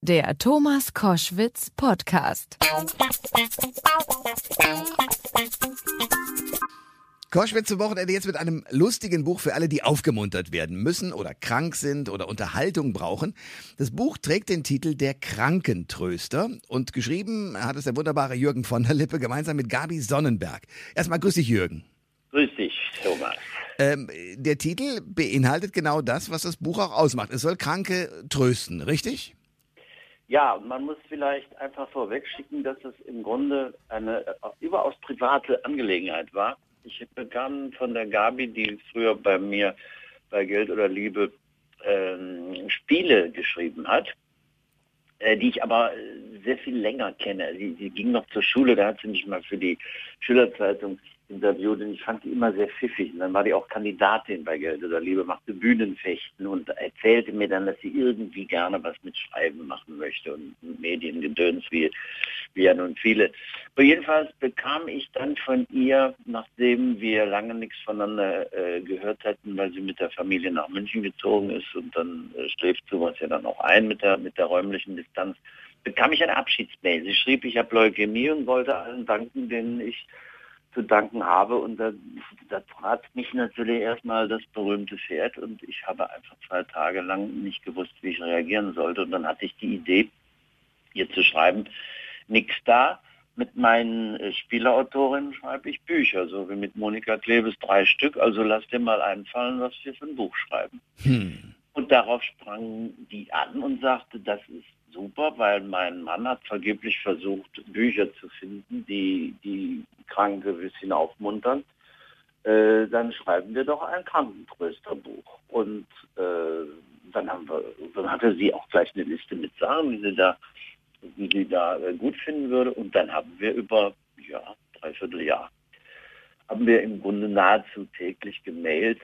Der Thomas Koschwitz Podcast. Koschwitz zum Wochenende jetzt mit einem lustigen Buch für alle, die aufgemuntert werden müssen oder krank sind oder Unterhaltung brauchen. Das Buch trägt den Titel Der Krankentröster und geschrieben hat es der wunderbare Jürgen von der Lippe gemeinsam mit Gabi Sonnenberg. Erstmal grüß dich, Jürgen. Grüß dich, Thomas. Ähm, der Titel beinhaltet genau das, was das Buch auch ausmacht. Es soll Kranke trösten, richtig? Ja, man muss vielleicht einfach vorwegschicken, dass es im Grunde eine äh, überaus private Angelegenheit war. Ich begann von der Gabi, die früher bei mir bei Geld oder Liebe ähm, Spiele geschrieben hat, äh, die ich aber sehr viel länger kenne. Sie, sie ging noch zur Schule, da hat sie mich mal für die Schülerzeitung interviewt und ich fand die immer sehr pfiffig. Und dann war die auch Kandidatin bei Geld oder Liebe, machte Bühnenfechten und erzählte mir dann, dass sie irgendwie gerne was mit Schreiben machen möchte und Mediengedöns, wie, wie ja nun viele. Aber jedenfalls bekam ich dann von ihr, nachdem wir lange nichts voneinander äh, gehört hatten, weil sie mit der Familie nach München gezogen ist und dann äh, schläft sowas ja dann auch ein mit der, mit der räumlichen Distanz, bekam ich eine Abschiedsmail. Sie schrieb, ich habe Leukämie und wollte allen danken, denen ich zu danken habe. Und da, da trat mich natürlich erstmal das berühmte Pferd und ich habe einfach zwei Tage lang nicht gewusst, wie ich reagieren sollte. Und dann hatte ich die Idee, ihr zu schreiben, nix da. Mit meinen äh, Spielerautorinnen schreibe ich Bücher, so wie mit Monika Klebes drei Stück. Also lass dir mal einfallen, was wir für ein Buch schreiben. Hm. Darauf sprang die an und sagte, das ist super, weil mein Mann hat vergeblich versucht, Bücher zu finden, die die Kranke ein bisschen aufmuntern. Äh, dann schreiben wir doch ein Krankentrösterbuch. Und äh, dann haben wir, dann hatte sie auch gleich eine Liste mit Sachen, die sie da, die sie da äh, gut finden würde. Und dann haben wir über ja dreiviertel Jahr haben wir im Grunde nahezu täglich gemailt.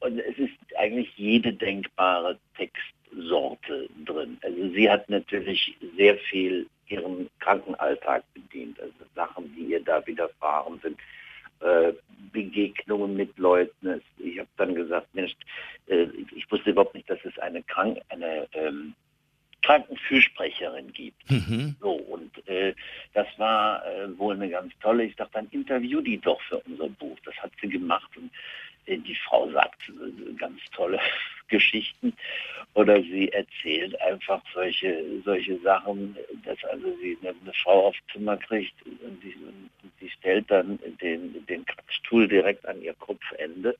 Und es ist eigentlich jede denkbare Text Sorte drin. Also sie hat natürlich sehr viel ihren Krankenalltag bedient, also Sachen, die ihr da widerfahren sind. Äh, Begegnungen mit Leuten. Ich habe dann gesagt, Mensch, äh, ich wusste überhaupt nicht, dass es eine, Krank eine ähm, Krankenfürsprecherin gibt. Mhm. So, und äh, das war äh, wohl eine ganz tolle. Ich dachte, dann interview die doch für unser Buch. Das hat sie gemacht und die Frau sagt äh, ganz tolle Geschichten oder sie erzählt einfach solche solche Sachen, dass also sie eine, Frau aufs Zimmer kriegt und sie, und sie stellt dann den den Stuhl direkt an ihr Kopfende,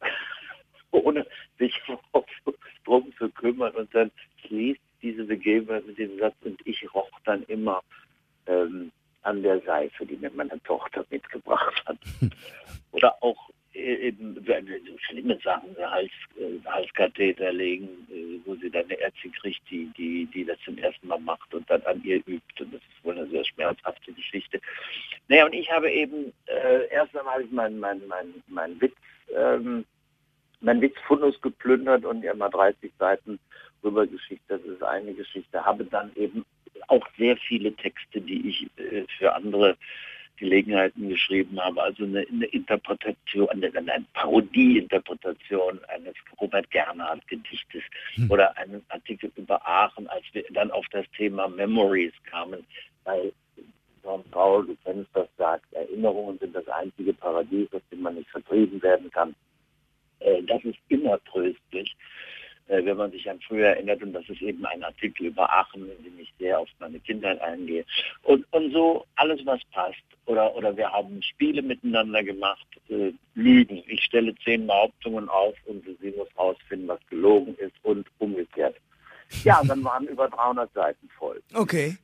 ohne sich drum zu kümmern und dann schließt diese Begebenheit mit dem Satz und ich roch dann immer ähm, an der Seife, die mir meine Tochter mitgebracht hat. Oder auch schlimme Sachen, Hals, äh, Halskatheter legen, äh, wo sie dann eine Ärztin kriegt, die, die, die das zum ersten Mal macht und dann an ihr übt. Und das ist wohl eine sehr schmerzhafte Geschichte. Naja, und ich habe eben, äh, erst einmal habe ich meinen mein, mein, mein Witz, ähm, mein Witzfundus geplündert und ihr mal 30 Seiten rübergeschickt. Das ist eine Geschichte. Habe dann eben auch sehr viele Texte, die ich äh, für andere Gelegenheiten geschrieben habe, also eine, eine Interpretation, eine, eine Parodieinterpretation eines Robert Gernhardt Gedichtes hm. oder einen Artikel über Aachen, als wir dann auf das Thema Memories kamen, weil Jean Paul, du kennst das, sagt, Erinnerungen sind das einzige Paradies, aus dem man nicht vertrieben werden kann. Äh, das ist immer tröstlich. Äh, wenn man sich an früher erinnert. Und das ist eben ein Artikel über Aachen, in dem ich sehr auf meine Kindheit eingehe. Und, und so alles, was passt. Oder, oder wir haben Spiele miteinander gemacht, äh, Lügen. Ich stelle zehn Behauptungen auf und sie muss rausfinden, was gelogen ist und umgekehrt. Ja, dann waren über 300 Seiten voll. Okay.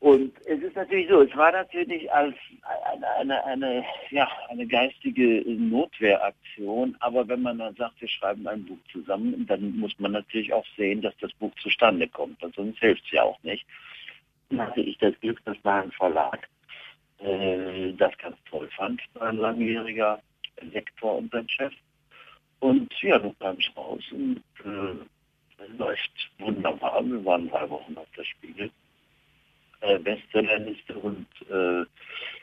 Und es ist natürlich so, es war natürlich als eine, eine, eine, ja, eine geistige Notwehraktion, aber wenn man dann sagt, wir schreiben ein Buch zusammen, dann muss man natürlich auch sehen, dass das Buch zustande kommt, weil sonst hilft es ja auch nicht. Dann hatte ich das Glück, das war ein Verlag, äh, das ganz toll fand, ein langjähriger Lektor und sein Chef. Und ja, dann kam ich raus und äh, läuft wunderbar. Wir waren drei Wochen auf der Spiegel äh, Bestsellerliste und äh,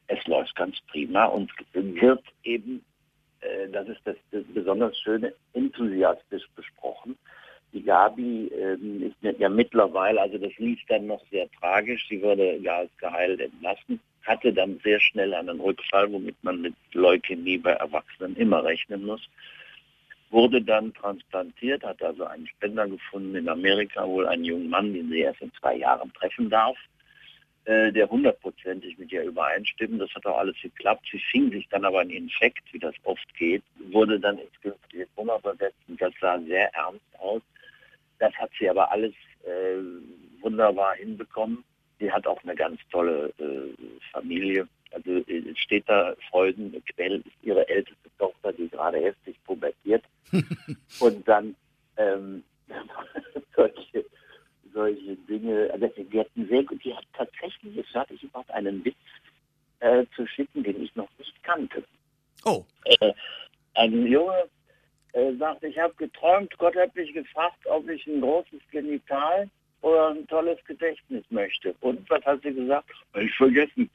es läuft ganz prima und wird eben, äh, das ist das, das besonders Schöne, enthusiastisch besprochen. Die Gabi ähm, ist ja mittlerweile, also das lief dann noch sehr tragisch. Sie wurde ja als geheilt entlassen, hatte dann sehr schnell einen Rückfall, womit man mit Leukämie bei Erwachsenen immer rechnen muss. Wurde dann transplantiert, hat also einen Spender gefunden in Amerika, wohl einen jungen Mann, den sie erst in zwei Jahren treffen darf der hundertprozentig mit ihr übereinstimmen. Das hat auch alles geklappt. Sie fing sich dann aber einen Infekt, wie das oft geht, wurde dann ins künstliche Koma versetzt und das sah sehr ernst aus. Das hat sie aber alles äh, wunderbar hinbekommen. Sie hat auch eine ganz tolle äh, Familie. Also es steht da Freuden, Quell ist ihre älteste Tochter, die gerade heftig pubertiert. und dann ähm, Dinge, also die hat sehr gut, die hat tatsächlich es fertig gebracht, einen Witz äh, zu schicken, den ich noch nicht kannte. Oh. Äh, ein Junge äh, sagt, ich habe geträumt, Gott hat mich gefragt, ob ich ein großes Genital oder ein tolles Gedächtnis möchte. Und was hat sie gesagt? Ich vergessen.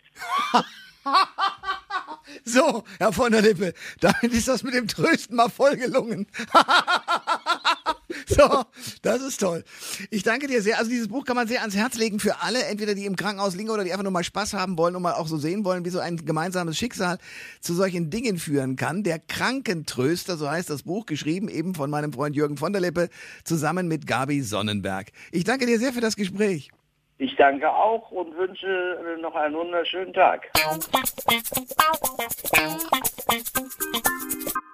so, Herr von der Lippe, damit ist das mit dem Trösten mal voll gelungen. So, das ist toll. Ich danke dir sehr. Also dieses Buch kann man sehr ans Herz legen für alle, entweder die im Krankenhaus liegen oder die einfach nur mal Spaß haben wollen und mal auch so sehen wollen, wie so ein gemeinsames Schicksal zu solchen Dingen führen kann. Der Krankentröster, so heißt das Buch, geschrieben eben von meinem Freund Jürgen von der Lippe, zusammen mit Gabi Sonnenberg. Ich danke dir sehr für das Gespräch. Ich danke auch und wünsche noch einen wunderschönen Tag.